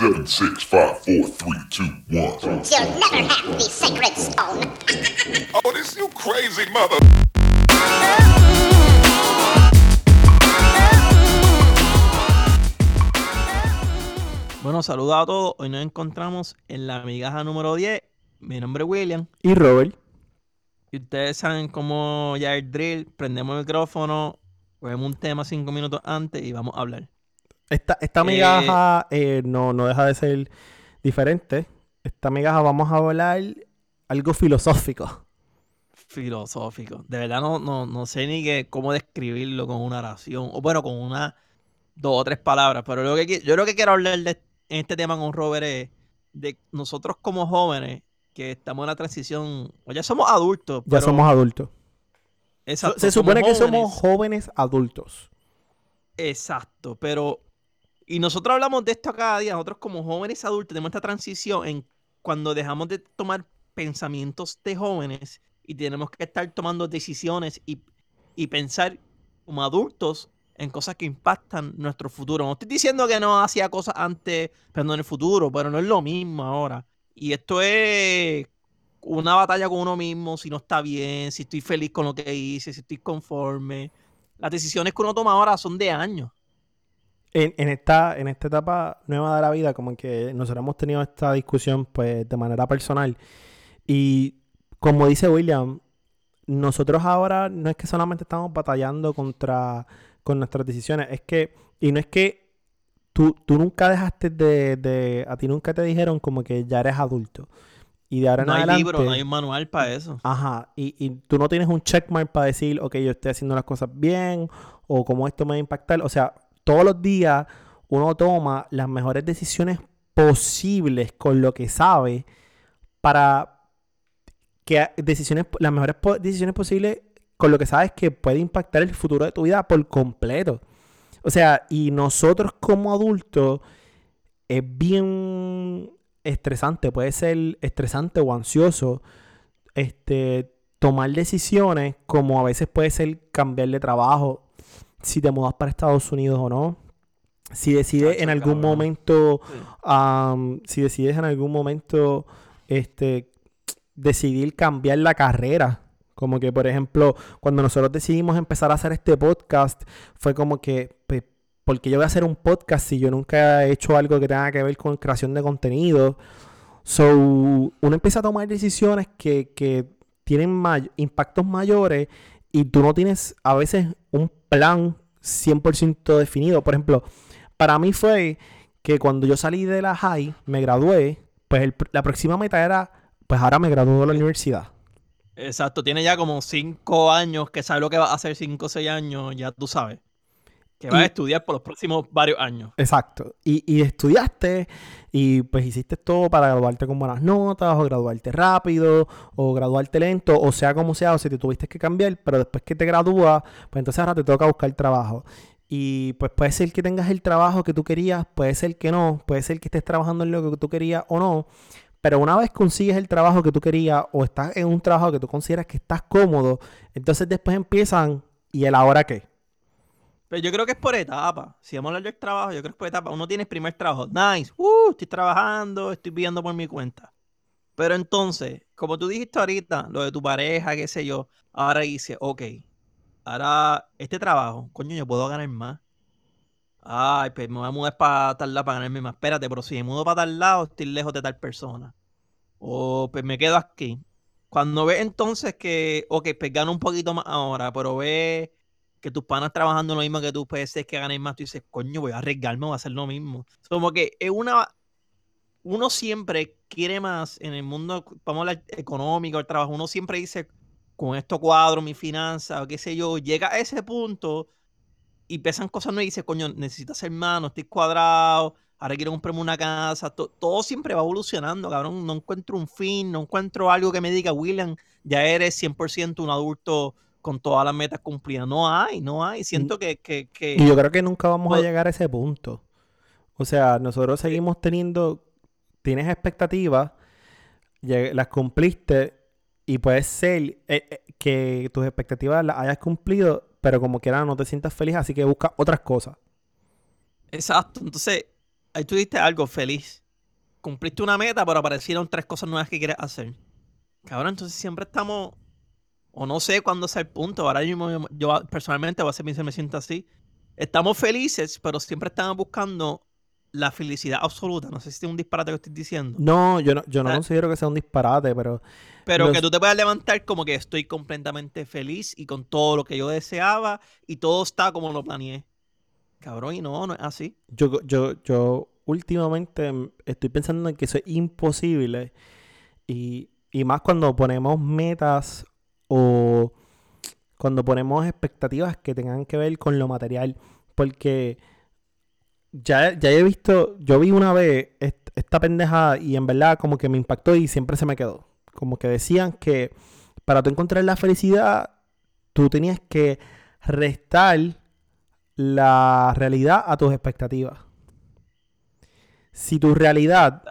Seven, six, five, four, three, two, one. You'll never have the sacred stone. Oh, this you crazy mother. Bueno, saludos a todos. Hoy nos encontramos en la migaja número 10. Mi nombre es William. Y Robert. Y ustedes saben cómo ya el drill. Prendemos el micrófono, cogemos un tema cinco minutos antes y vamos a hablar. Esta, esta migaja eh, no, no deja de ser diferente. Esta migaja vamos a hablar algo filosófico. Filosófico. De verdad no, no, no sé ni que, cómo describirlo con una oración. O bueno, con una, dos o tres palabras. Pero lo que, yo lo que quiero hablar de en este tema con Robert es de nosotros como jóvenes que estamos en la transición. O ya somos adultos. Ya somos adultos. Exacto, Se supone que somos jóvenes adultos. Exacto, pero... Y nosotros hablamos de esto cada día, nosotros como jóvenes adultos tenemos esta transición en cuando dejamos de tomar pensamientos de jóvenes y tenemos que estar tomando decisiones y, y pensar como adultos en cosas que impactan nuestro futuro. No estoy diciendo que no hacía cosas antes, pero en el futuro, pero no es lo mismo ahora. Y esto es una batalla con uno mismo, si no está bien, si estoy feliz con lo que hice, si estoy conforme. Las decisiones que uno toma ahora son de años. En, en esta, en esta etapa nueva de la vida, como que nosotros hemos tenido esta discusión pues de manera personal. Y como dice William, nosotros ahora no es que solamente estamos batallando contra con nuestras decisiones, es que, y no es que tú, tú nunca dejaste de, de, a ti nunca te dijeron como que ya eres adulto. Y de ahora en No hay adelante, libro, no hay un manual para eso. Ajá, y, y tú no tienes un checkmark para decir, ok, yo estoy haciendo las cosas bien, o cómo esto me va a impactar. O sea, todos los días uno toma las mejores decisiones posibles con lo que sabe para que decisiones, las mejores decisiones posibles con lo que sabes que puede impactar el futuro de tu vida por completo. O sea, y nosotros como adultos es bien estresante, puede ser estresante o ansioso este, tomar decisiones como a veces puede ser cambiar de trabajo, si te mudas para Estados Unidos o no, si decides en algún cabrón. momento, Sí. si decides en algún momento este, decidir cambiar la carrera. Como que, por ejemplo, cuando nosotros decidimos empezar a hacer este podcast, fue como que, pues, ¿por qué yo voy a hacer un podcast si yo nunca he hecho algo que tenga que ver con creación de contenido? So, uno empieza a tomar decisiones que, que tienen may- impactos mayores y tú no tienes a veces un plan 100% definido. Por ejemplo, para mí fue que cuando yo salí de la high, me gradué, pues la próxima meta era, pues ahora me gradúo de la universidad. Exacto, tiene ya como cinco años que sabe lo que va a hacer cinco o seis años, ya tú sabes. Que vas Y- a estudiar por los próximos varios años. Exacto. Y, y estudiaste y pues hiciste todo para graduarte con buenas notas o graduarte rápido o graduarte lento o sea como sea o si te tuviste que cambiar, pero después que te gradúas, pues entonces ahora te toca buscar trabajo. Y pues puede ser que tengas el trabajo que tú querías, puede ser que no, puede ser que estés trabajando en lo que tú querías o no, pero una vez consigues el trabajo que tú querías o estás en un trabajo que tú consideras que estás cómodo, entonces después empiezan, ¿y el ahora qué? Pero yo creo que es por etapa. Si vamos a hablar del trabajo, yo creo que es por etapa. Uno tiene el primer trabajo. Nice. Uh, estoy trabajando, estoy viviendo por mi cuenta. Pero entonces, como tú dijiste ahorita, lo de tu pareja, qué sé yo, ahora dice, ok, ahora este trabajo, coño, yo puedo ganar más. Ay, pues me voy a mudar para tal lado para ganarme más. Espérate, pero si me mudo para tal lado, estoy lejos de tal persona. O pues me quedo aquí. Cuando ves entonces que, ok, pues gano un poquito más ahora, pero ves que tus panas trabajando lo mismo que tú, ser que ganes más, tú dices, coño, voy a arriesgarme, voy a hacer lo mismo. Como que es una, uno siempre quiere más en el mundo, vamos a hablar económico, el trabajo, uno siempre dice, con esto cuadro mi finanza, o qué sé yo, llega a ese punto y pesan cosas nuevas y dice, coño, necesito hacer más, no estoy cuadrado, ahora quiero comprarme una casa, to- todo siempre va evolucionando, cabrón, no encuentro un fin, no encuentro algo que me diga, William, ya eres 100% un adulto con todas las metas cumplidas. No hay, no hay. Siento que... que, que- Y yo creo que nunca vamos a Pues- llegar a ese punto. O sea, nosotros seguimos teniendo, tienes expectativas, las cumpliste y puede ser eh, eh, que tus expectativas las hayas cumplido, pero como quiera no te sientas feliz, así que busca otras cosas. Exacto. Entonces, ahí tú diste algo feliz. Cumpliste una meta, pero aparecieron tres cosas nuevas que quieres hacer. Cabrón, entonces siempre estamos, o no sé cuándo sea el punto. Ahora mismo yo, personalmente, a veces me me siento así. Estamos felices, pero siempre estamos buscando la felicidad absoluta. No sé si es un disparate que estoy diciendo. No, yo no, yo no Ah. considero que sea un disparate, pero Pero Los- que tú te puedas levantar como que estoy completamente feliz y con todo lo que yo deseaba y todo está como lo planeé. Cabrón, y no, no es así. yo, yo, yo últimamente estoy pensando en que eso es imposible. Y, y más cuando ponemos metas o cuando ponemos expectativas que tengan que ver con lo material. Porque ya, ya he visto, yo vi una vez est- esta pendeja y en verdad como que me impactó y siempre se me quedó. Como que decían que para tú encontrar la felicidad, tú tenías que restar la realidad a tus expectativas. Si tu realidad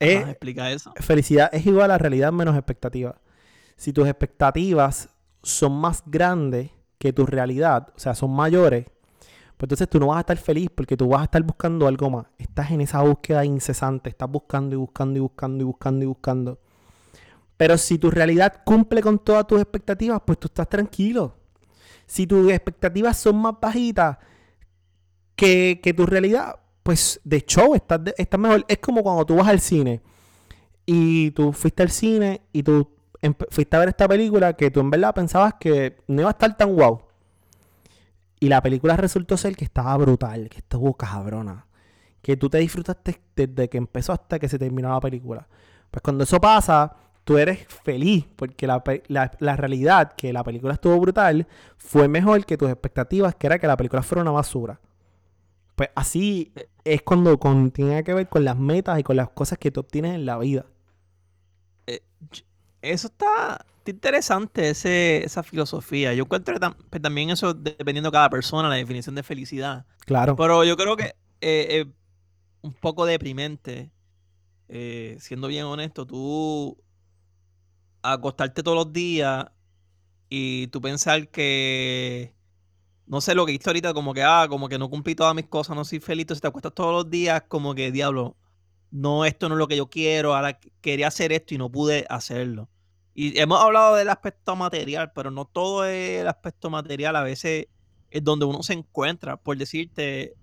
es Ajá, explica eso. felicidad es igual a realidad menos expectativa. Si tus expectativas son más grandes que tu realidad, o sea, son mayores, pues entonces tú no vas a estar feliz porque tú vas a estar buscando algo más. Estás en esa búsqueda incesante, estás buscando y buscando y buscando y buscando y buscando. Pero si tu realidad cumple con todas tus expectativas, pues tú estás tranquilo. Si tus expectativas son más bajitas que, que tu realidad, pues de show estás, estás mejor. Es como cuando tú vas al cine y tú fuiste al cine y tú fuiste a ver esta película que tú en verdad pensabas que no iba a estar tan guau. Y la película resultó ser que estaba brutal, que estuvo cabrona. Que tú te disfrutaste desde que empezó hasta que se terminó la película. Pues cuando eso pasa, tú eres feliz porque la, la- la realidad que la película estuvo brutal fue mejor que tus expectativas, que era que la película fuera una basura. Pues así es cuando con- tiene que ver con las metas y con las cosas que tú obtienes en la vida. Eso está, está interesante, ese, esa filosofía. Yo encuentro que que también eso, dependiendo de cada persona, la definición de felicidad. Claro. Pero yo creo que eh, es un poco deprimente, eh, siendo bien honesto, tú acostarte todos los días y tú pensar que, no sé, lo que hiciste ahorita, como que, ah, como que no cumplí todas mis cosas, no soy feliz, entonces te acuestas todos los días como que, diablo, no, esto no es lo que yo quiero, ahora qu- quería hacer esto y no pude hacerlo. Y hemos hablado del aspecto material, pero no todo es el aspecto material, a veces es donde uno se encuentra. Por decirte,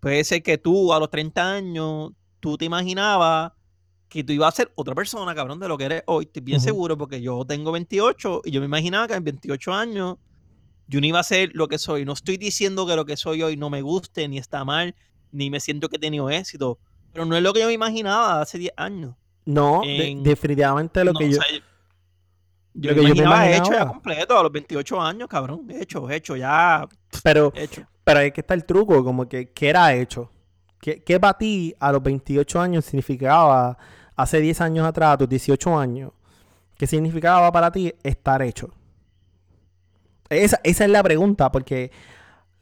puede ser que tú a los 30 años, tú te imaginabas que tú ibas a ser otra persona, cabrón, de lo que eres hoy. Estoy bien seguro porque yo tengo 28 y yo me imaginaba que en 28 años yo no iba a ser lo que soy. No estoy diciendo que lo que soy hoy no me guste, ni está mal, ni me siento que he tenido éxito. Pero no es lo que yo me imaginaba hace 10 años. No, de- en- definitivamente lo No, que o yo... sea, yo, lo que yo me imaginaba hecho ya completo a los 28 años, cabrón. Hecho, hecho, ya Pero, hecho. pero ahí que está el truco, como que, ¿qué era hecho? ¿Qué, qué para ti a los 28 años significaba hace 10 años atrás, a tus 18 años? ¿Qué significaba para ti estar hecho? Esa, esa es la pregunta, porque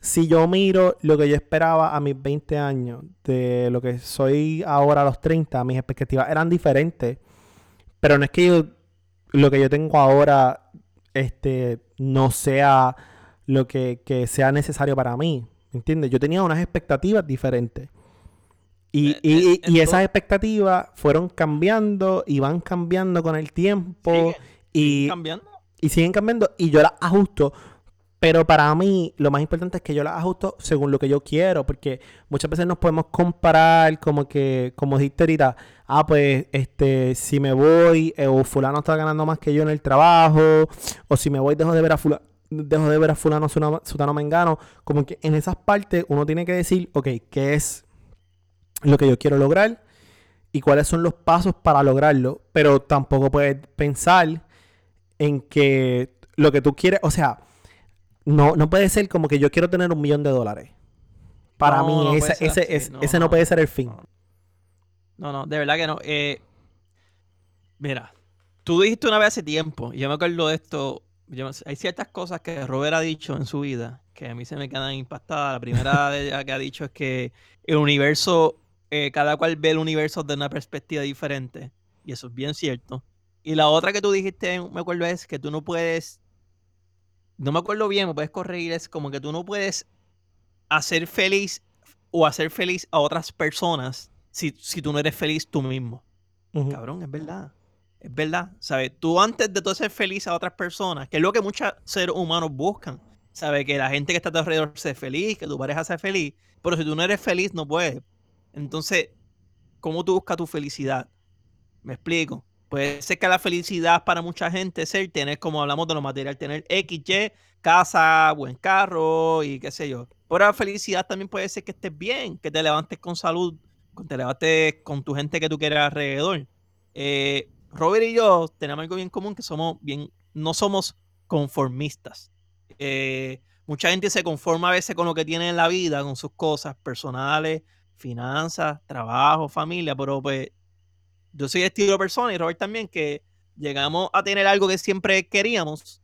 si yo miro lo que yo esperaba a mis 20 años de lo que soy ahora a los 30, mis expectativas eran diferentes. Pero no es que yo, lo que yo tengo ahora este, no sea lo que, que sea necesario para mí. ¿Me entiendes? Yo tenía unas expectativas diferentes. Y, Eh, y- eh, y- y esas expectativas fueron cambiando y van cambiando con el tiempo. Sigue, y, cambiando. y siguen cambiando y yo las ajusto. Pero para mí lo más importante es que yo las ajusto según lo que yo quiero, porque muchas veces nos podemos comparar como que, como dijiste ahorita, ah, pues, este, si me voy, eh, o fulano está ganando más que yo en el trabajo, o si me voy dejo de ver a fulano, dejo de ver a fulano, sutano, mengano, como que en esas partes uno tiene que decir, ok, ¿qué es lo que yo quiero lograr? Y cuáles son los pasos para lograrlo, pero tampoco puedes pensar en que lo que tú quieres, o sea, no, no puede ser como que yo quiero tener un millón de dólares. Para No, mí, no ese, ese, no, ese no. puede ser el fin. No. No, de verdad que no. Eh, mira, tú dijiste una vez hace tiempo, y yo me acuerdo de esto. yo hay ciertas cosas que Robert ha dicho en su vida que a mí se me quedan impactadas. La primera de que ha dicho es que el universo, eh, cada cual ve el universo de una perspectiva diferente. Y eso es bien cierto. Y la otra que tú dijiste, me acuerdo, es que tú no puedes. No me acuerdo bien, me puedes corregir, es como que tú no puedes hacer feliz o hacer feliz a otras personas si, si tú no eres feliz tú mismo. Cabrón, es verdad. Es verdad. ¿Sabes? Tú antes de tú ser feliz a otras personas, que es lo que muchos seres humanos buscan. ¿Sabes? Que la gente que está a tu alrededor sea feliz, que tu pareja sea feliz. Pero si tú no eres feliz, no puedes. Entonces, ¿cómo tú buscas tu felicidad? Me explico. Puede ser que la felicidad para mucha gente es ser tener, como hablamos de lo material, tener X, Y, casa, buen carro y qué sé yo. Pero la felicidad también puede ser que estés bien, que te levantes con salud, te levantes con tu gente que tú quieres alrededor. Eh, Robert y yo tenemos algo bien común que somos bien, no somos conformistas. Eh, mucha gente se conforma a veces con lo que tiene en la vida, con sus cosas personales, finanzas, trabajo, familia, pero pues yo soy estilo de persona y Robert también que llegamos a tener algo que siempre queríamos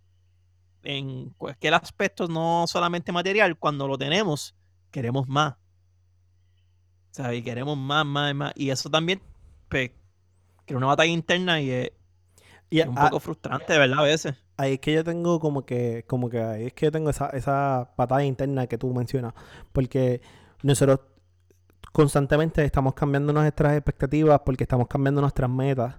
en cualquier aspecto, no solamente material, cuando lo tenemos, queremos más. ¿Sabes? Y queremos más, más, más. Y eso también, pues, una batalla interna y es, Y es un a- poco frustrante, ¿verdad? A veces. ahí es que yo tengo como que, como que ahí es que yo tengo esa, esa batalla interna que tú mencionas. Porque nosotros constantemente estamos cambiando nuestras expectativas porque estamos cambiando nuestras metas.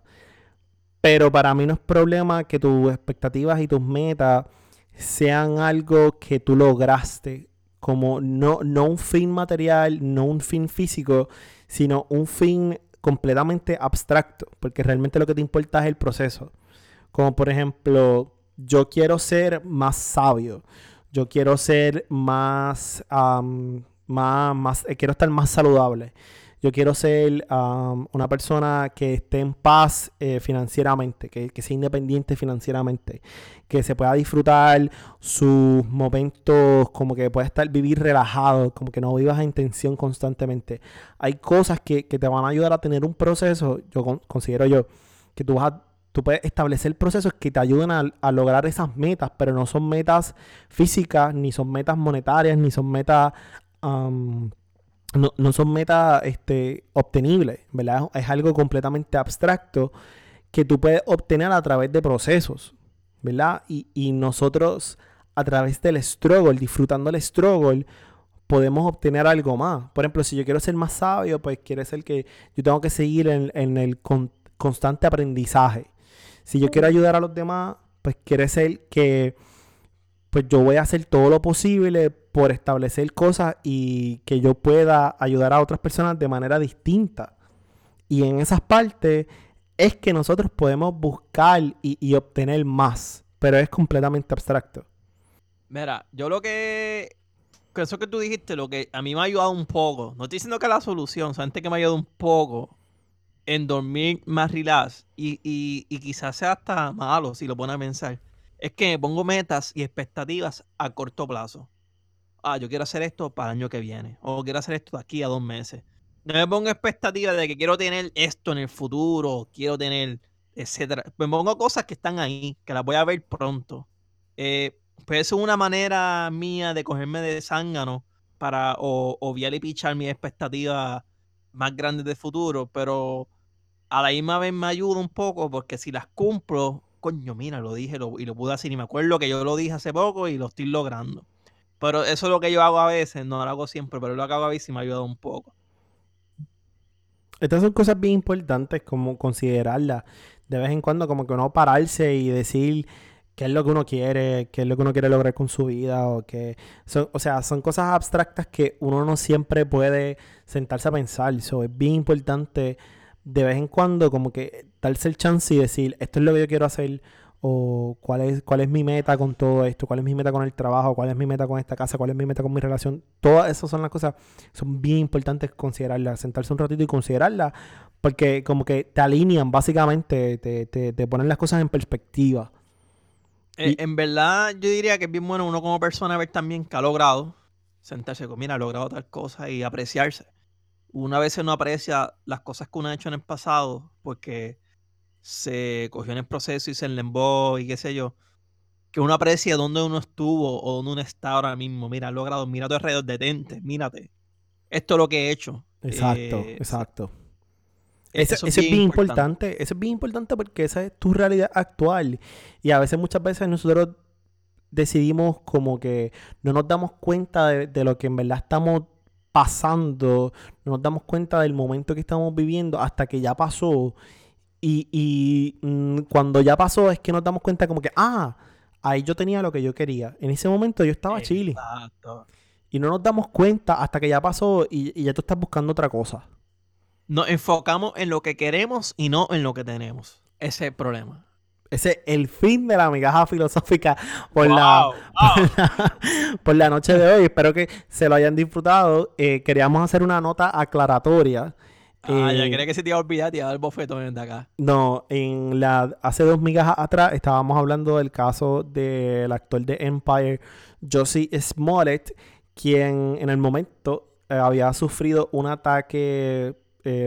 Pero para mí no es problema que tus expectativas y tus metas sean algo que tú lograste. Como no, no un fin material, no un fin físico, sino un fin completamente abstracto. Porque realmente lo que te importa es el proceso. Como por ejemplo, yo quiero ser más sabio. Yo quiero ser más, am, más, más eh, quiero estar más saludable. Yo quiero ser am, una persona que esté en paz eh, financieramente, que, que sea independiente financieramente, que se pueda disfrutar sus momentos, como que pueda estar, vivir relajado, como que no vivas en tensión constantemente. Hay cosas que, que te van a ayudar a tener un proceso, yo con- considero yo, que tú vas a tú puedes establecer procesos que te ayuden a, a lograr esas metas, pero no son metas físicas, ni son metas monetarias, ni son metas, am, no, no son metas este, obtenibles, ¿verdad? Es algo completamente abstracto que tú puedes obtener a través de procesos, ¿verdad? Y, y nosotros a través del struggle, disfrutando el struggle, podemos obtener algo más. Por ejemplo, si yo quiero ser más sabio, pues quiere ser que yo tengo que seguir en, en el con- constante aprendizaje. Si yo quiero ayudar a los demás, pues quiere ser que pues yo voy a hacer todo lo posible por establecer cosas y que yo pueda ayudar a otras personas de manera distinta. Y en esas partes es que nosotros podemos buscar y, y obtener más, pero es completamente abstracto. Mira, yo lo que. Eso que tú dijiste, lo que a mí me ha ayudado un poco. No estoy diciendo que la solución, solamente que me ha ayudado un poco en dormir más relax. Y, y, y quizás sea hasta malo si lo pones a pensar. Es que me pongo metas y expectativas a corto plazo. Ah, yo quiero hacer esto para el año que viene. O quiero hacer esto de aquí a dos meses. No me pongo expectativas de que quiero tener esto en el futuro, quiero tener, etcétera. Me pongo cosas que están ahí, que las voy a ver pronto. Eh, pues eso es una manera mía de cogerme de zángano para o, obviar y pichar mis expectativas más grandes de futuro, pero a la misma vez me ayuda un poco porque si las cumplo, coño, mira, lo dije lo- y lo pude hacer y me acuerdo que yo lo dije hace poco y lo estoy logrando. Pero eso es lo que yo hago a veces, no lo hago siempre, pero lo hago a veces y me ha ayudado un poco. Estas son cosas bien importantes como considerarlas de vez en cuando, como que uno pararse y decir qué es lo que uno quiere, qué es lo que uno quiere lograr con su vida, o que o sea, son cosas abstractas que uno no siempre puede sentarse a pensar. So, es bien importante de vez en cuando como que darse el chance y decir, esto es lo que yo quiero hacer, o cuál es, cuál es mi meta con todo esto, cuál es mi meta con el trabajo, cuál es mi meta con esta casa, cuál es mi meta con mi relación. Todas esas son las cosas, son bien importantes considerarlas, sentarse un ratito y considerarlas, porque como que te alinean, básicamente, te, te, te ponen las cosas en perspectiva. Eh, Y- en verdad, yo diría que es bien bueno uno como persona ver también que ha logrado sentarse con, mira, ha logrado tal cosa y apreciarse. Una vez uno aprecia las cosas que uno ha hecho en el pasado porque se cogió en el proceso y se enlembó y qué sé yo. Que uno aprecia dónde uno estuvo o dónde uno está ahora mismo. Mira, ha logrado, mira a tu alrededor, detente, mírate. Esto es lo que he hecho. Exacto, Eh, exacto. Eso, eso es bien importante. Eso es bien importante porque esa es tu realidad actual. Y a veces, muchas veces nosotros decidimos como que no nos damos cuenta de, de lo que en verdad estamos pasando, no nos damos cuenta del momento que estamos viviendo hasta que ya pasó. Y, y, mm, cuando ya pasó es que nos damos cuenta como que, ah, ahí yo tenía lo que yo quería. En ese momento yo estaba chile. Y no nos damos cuenta hasta que ya pasó y, y ya tú estás buscando otra cosa. Nos enfocamos en lo que queremos y no en lo que tenemos. Ese es el problema. Ese es el fin de la migaja filosófica por, la, Wow, por la noche de hoy. Espero que se lo hayan disfrutado. Eh, queríamos hacer una nota aclaratoria. Ah, ya Eh, creía que se te iba a olvidar, te iba a dar el bofetón de acá. No, en la hace dos migajas atrás estábamos hablando del caso del actor de Empire, Josie Smollett, quien en el momento eh, había sufrido un ataque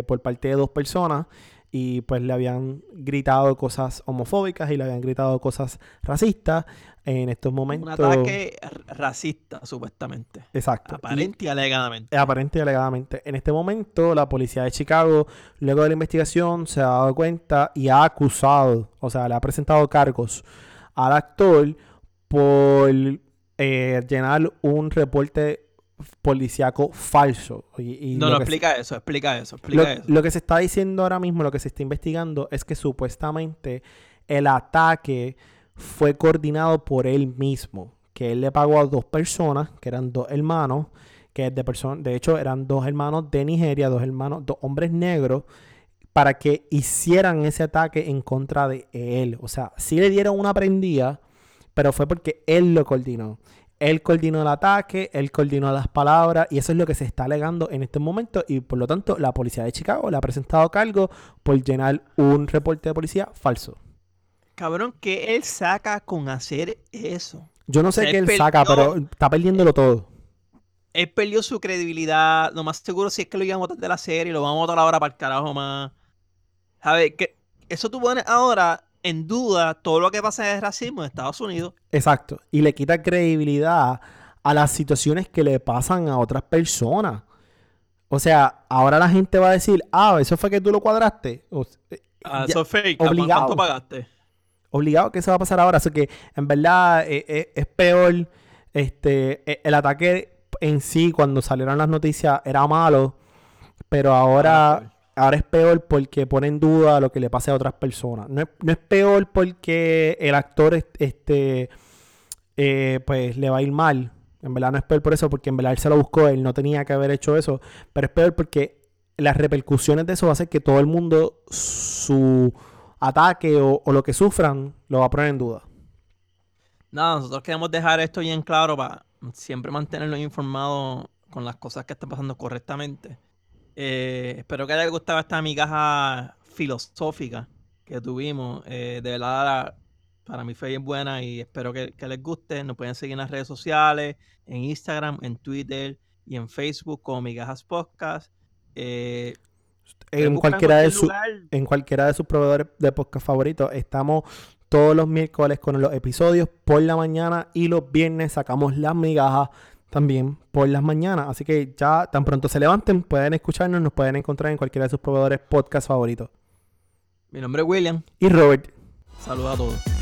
por parte de dos personas y pues le habían gritado cosas homofóbicas y le habían gritado cosas racistas. En estos Un momentos... ataque r- racista, supuestamente. Exacto. Aparente y alegadamente. Aparente y alegadamente. En este momento, la policía de Chicago, luego de la investigación, se ha dado cuenta y ha acusado, o sea, le ha presentado cargos al actor por eh, llenar un reporte policíaco falso. Y, y No, lo no, se- explica eso, explica eso, lo, explica eso. lo que se está diciendo ahora mismo, lo que se está investigando, es que supuestamente el ataque fue coordinado por él mismo. Que él le pagó a dos personas, que eran dos hermanos, que de, de hecho eran dos hermanos de Nigeria, dos hermanos, dos hombres negros, para que hicieran ese ataque en contra de él. O sea, sí le dieron una prendida, pero fue porque él lo coordinó. Él coordinó el ataque, él coordinó las palabras y eso es lo que se está alegando en este momento y por lo tanto la policía de Chicago le ha presentado cargo por llenar un reporte de policía falso. Cabrón, que él saca con hacer eso? Yo no sé Él qué él saca, pero está perdiéndolo todo. Él perdió su credibilidad. Lo más seguro si es que lo iban a votar de la serie, lo van a votar ahora para el carajo más. ¿Sabes? Que eso tú pones ahora en duda todo lo que pasa de racismo en Estados Unidos. Exacto. Y le quita credibilidad a las situaciones que le pasan a otras personas. O sea, ahora la gente va a decir, ah, eso fue que tú lo cuadraste. O- eh, Ah, ya- eso es fake. ¿Cu- obligado. ¿Cuánto pagaste? obligado que eso va a pasar ahora. Así que en verdad eh, eh, es peor. Este, eh, el ataque en sí, cuando salieron las noticias, era malo. Pero Ahora ahora, es peor porque pone en duda lo que le pase a otras personas. No es, peor porque el actor est- este, eh, pues le va a ir mal. En verdad no es peor por eso, porque en verdad él se lo buscó, él no tenía que haber hecho eso. Pero es peor porque las repercusiones de eso va a que todo el mundo su ataque o, o lo que sufran lo va a poner en duda. Nada, nosotros queremos dejar esto bien claro para siempre mantenerlos informados con las cosas que están pasando correctamente. Eh, espero que les gustado esta migaja filosófica que tuvimos. Eh, de verdad, la- para mí fue bien buena y espero que, que les guste. Nos pueden seguir en las redes sociales, en Instagram, en Twitter y en Facebook como Migajas Podcast. Eh, En cualquiera, de su- en cualquiera de sus proveedores de podcast favoritos. Estamos todos los miércoles con los episodios por la mañana y los viernes sacamos las migajas también por las mañanas. Así que ya tan pronto se levanten, pueden escucharnos, nos pueden encontrar en cualquiera de sus proveedores podcast favoritos. Mi nombre es William. Y Robert, Saludos a todos.